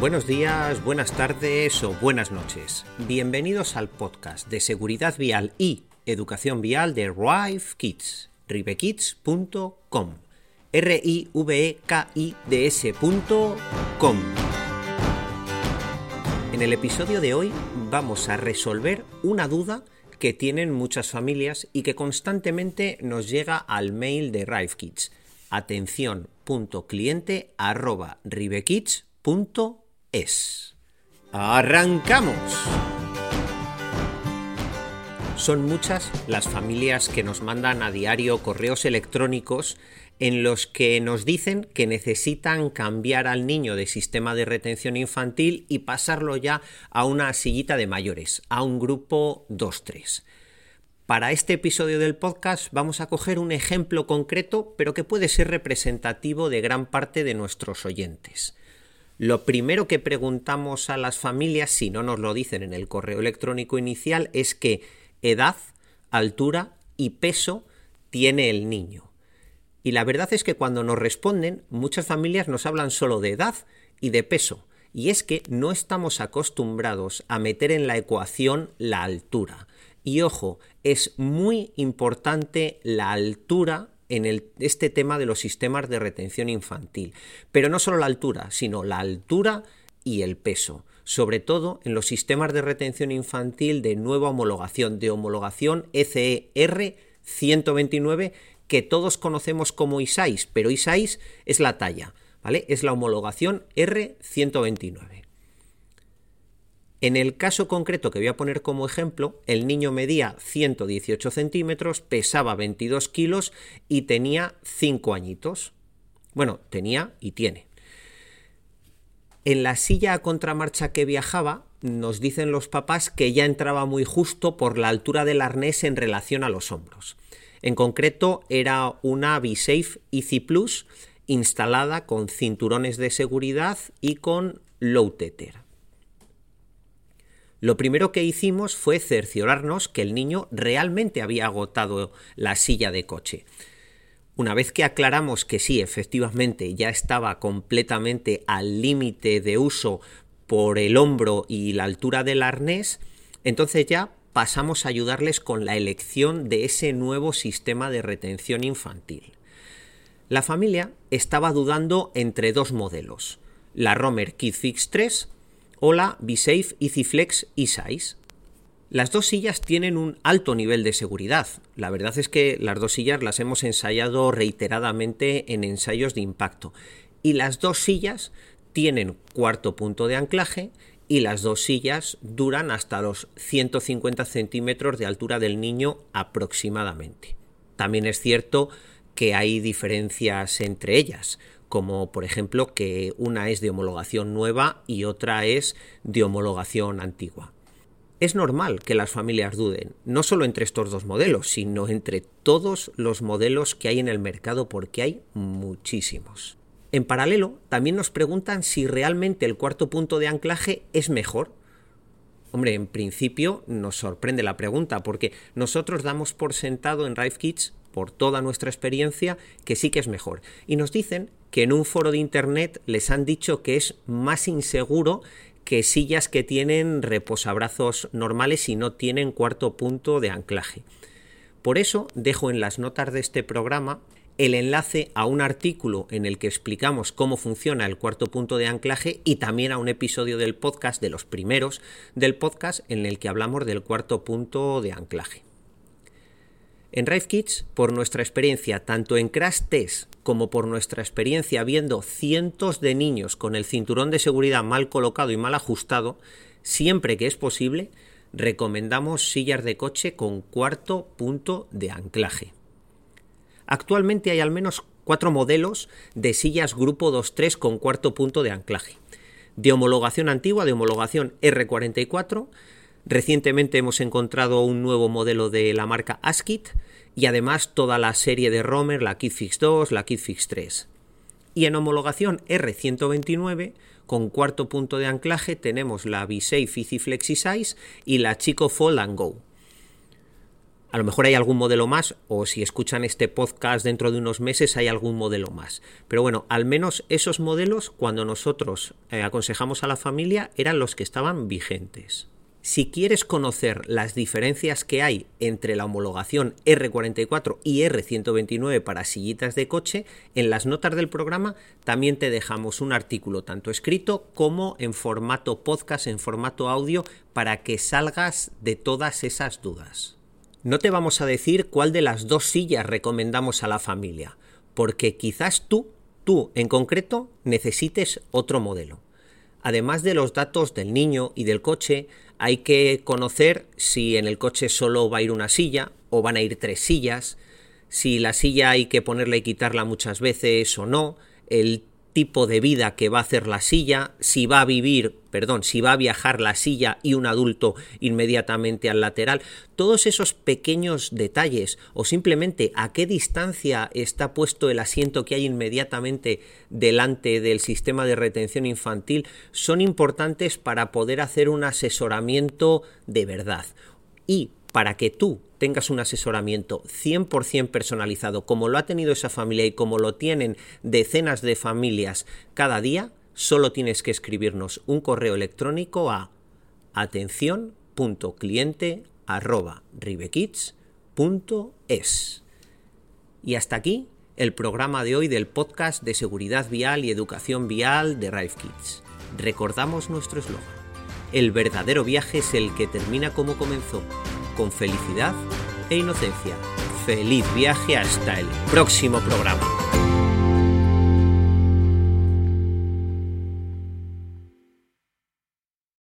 Buenos días, buenas tardes o buenas noches. Bienvenidos al podcast de seguridad vial y educación vial de Rive Kids, rivekids.com. r i v e k i d s.com. En el episodio de hoy vamos a resolver una duda que tienen muchas familias y que constantemente nos llega al mail de Rive Kids. Es. ¡Arrancamos! Son muchas las familias que nos mandan a diario correos electrónicos en los que nos dicen que necesitan cambiar al niño de sistema de retención infantil y pasarlo ya a una sillita de mayores, a un grupo 2-3. Para este episodio del podcast vamos a coger un ejemplo concreto, pero que puede ser representativo de gran parte de nuestros oyentes. Lo primero que preguntamos a las familias, si no nos lo dicen en el correo electrónico inicial, es qué edad, altura y peso tiene el niño. Y la verdad es que cuando nos responden, muchas familias nos hablan solo de edad y de peso. Y es que no estamos acostumbrados a meter en la ecuación la altura. Y ojo, es muy importante la altura en este tema de los sistemas de retención infantil. Pero no solo la altura, sino la altura y el peso, sobre todo en los sistemas de retención infantil de nueva homologación, de homologación ECER 129, que todos conocemos como ISAIS, pero ISAIS es la talla, ¿vale? Es la homologación R129. En el caso concreto que voy a poner como ejemplo, el niño medía 118 centímetros, pesaba 22 kilos y tenía 5 añitos. Bueno, tenía y tiene. En la silla a contramarcha que viajaba, nos dicen los papás que ya entraba muy justo por la altura del arnés en relación a los hombros. En concreto, era una B-Safe Easy Plus instalada con cinturones de seguridad y con low tether. Lo primero que hicimos fue cerciorarnos que el niño realmente había agotado la silla de coche. Una vez que aclaramos que sí, efectivamente, ya estaba completamente al límite de uso por el hombro y la altura del arnés, entonces ya pasamos a ayudarles con la elección de ese nuevo sistema de retención infantil. La familia estaba dudando entre dos modelos, la Romer KidFix 3 Hola, BeSafe, EasyFlex y Size. Las dos sillas tienen un alto nivel de seguridad. La verdad es que las dos sillas las hemos ensayado reiteradamente en ensayos de impacto. Y las dos sillas tienen cuarto punto de anclaje y las dos sillas duran hasta los 150 centímetros de altura del niño aproximadamente. También es cierto que hay diferencias entre ellas como por ejemplo que una es de homologación nueva y otra es de homologación antigua. Es normal que las familias duden, no solo entre estos dos modelos, sino entre todos los modelos que hay en el mercado, porque hay muchísimos. En paralelo, también nos preguntan si realmente el cuarto punto de anclaje es mejor. Hombre, en principio nos sorprende la pregunta, porque nosotros damos por sentado en Rive Kids por toda nuestra experiencia, que sí que es mejor. Y nos dicen que en un foro de Internet les han dicho que es más inseguro que sillas que tienen reposabrazos normales y no tienen cuarto punto de anclaje. Por eso dejo en las notas de este programa el enlace a un artículo en el que explicamos cómo funciona el cuarto punto de anclaje y también a un episodio del podcast, de los primeros del podcast, en el que hablamos del cuarto punto de anclaje. En Rive Kids, por nuestra experiencia tanto en Crash Test como por nuestra experiencia viendo cientos de niños con el cinturón de seguridad mal colocado y mal ajustado, siempre que es posible, recomendamos sillas de coche con cuarto punto de anclaje. Actualmente hay al menos cuatro modelos de sillas grupo 2-3 con cuarto punto de anclaje. De homologación antigua, de homologación R44, Recientemente hemos encontrado un nuevo modelo de la marca Askit y además toda la serie de Romer, la KitFix 2, la KitFix 3. Y en homologación R129, con cuarto punto de anclaje, tenemos la B-Safe Easy Flexi y la Chico Fold and Go. A lo mejor hay algún modelo más o si escuchan este podcast dentro de unos meses hay algún modelo más. Pero bueno, al menos esos modelos cuando nosotros eh, aconsejamos a la familia eran los que estaban vigentes. Si quieres conocer las diferencias que hay entre la homologación R44 y R129 para sillitas de coche, en las notas del programa también te dejamos un artículo tanto escrito como en formato podcast, en formato audio, para que salgas de todas esas dudas. No te vamos a decir cuál de las dos sillas recomendamos a la familia, porque quizás tú, tú en concreto, necesites otro modelo. Además de los datos del niño y del coche, hay que conocer si en el coche solo va a ir una silla o van a ir tres sillas, si la silla hay que ponerla y quitarla muchas veces o no, el tipo de vida que va a hacer la silla, si va a vivir, perdón, si va a viajar la silla y un adulto inmediatamente al lateral, todos esos pequeños detalles o simplemente a qué distancia está puesto el asiento que hay inmediatamente delante del sistema de retención infantil son importantes para poder hacer un asesoramiento de verdad. Y para que tú tengas un asesoramiento 100% personalizado, como lo ha tenido esa familia y como lo tienen decenas de familias cada día, solo tienes que escribirnos un correo electrónico a atención.cliente@ribekids.es. Y hasta aquí el programa de hoy del podcast de seguridad vial y educación vial de Rive Kids. Recordamos nuestro eslogan. El verdadero viaje es el que termina como comenzó con felicidad e inocencia. Feliz viaje hasta el próximo programa.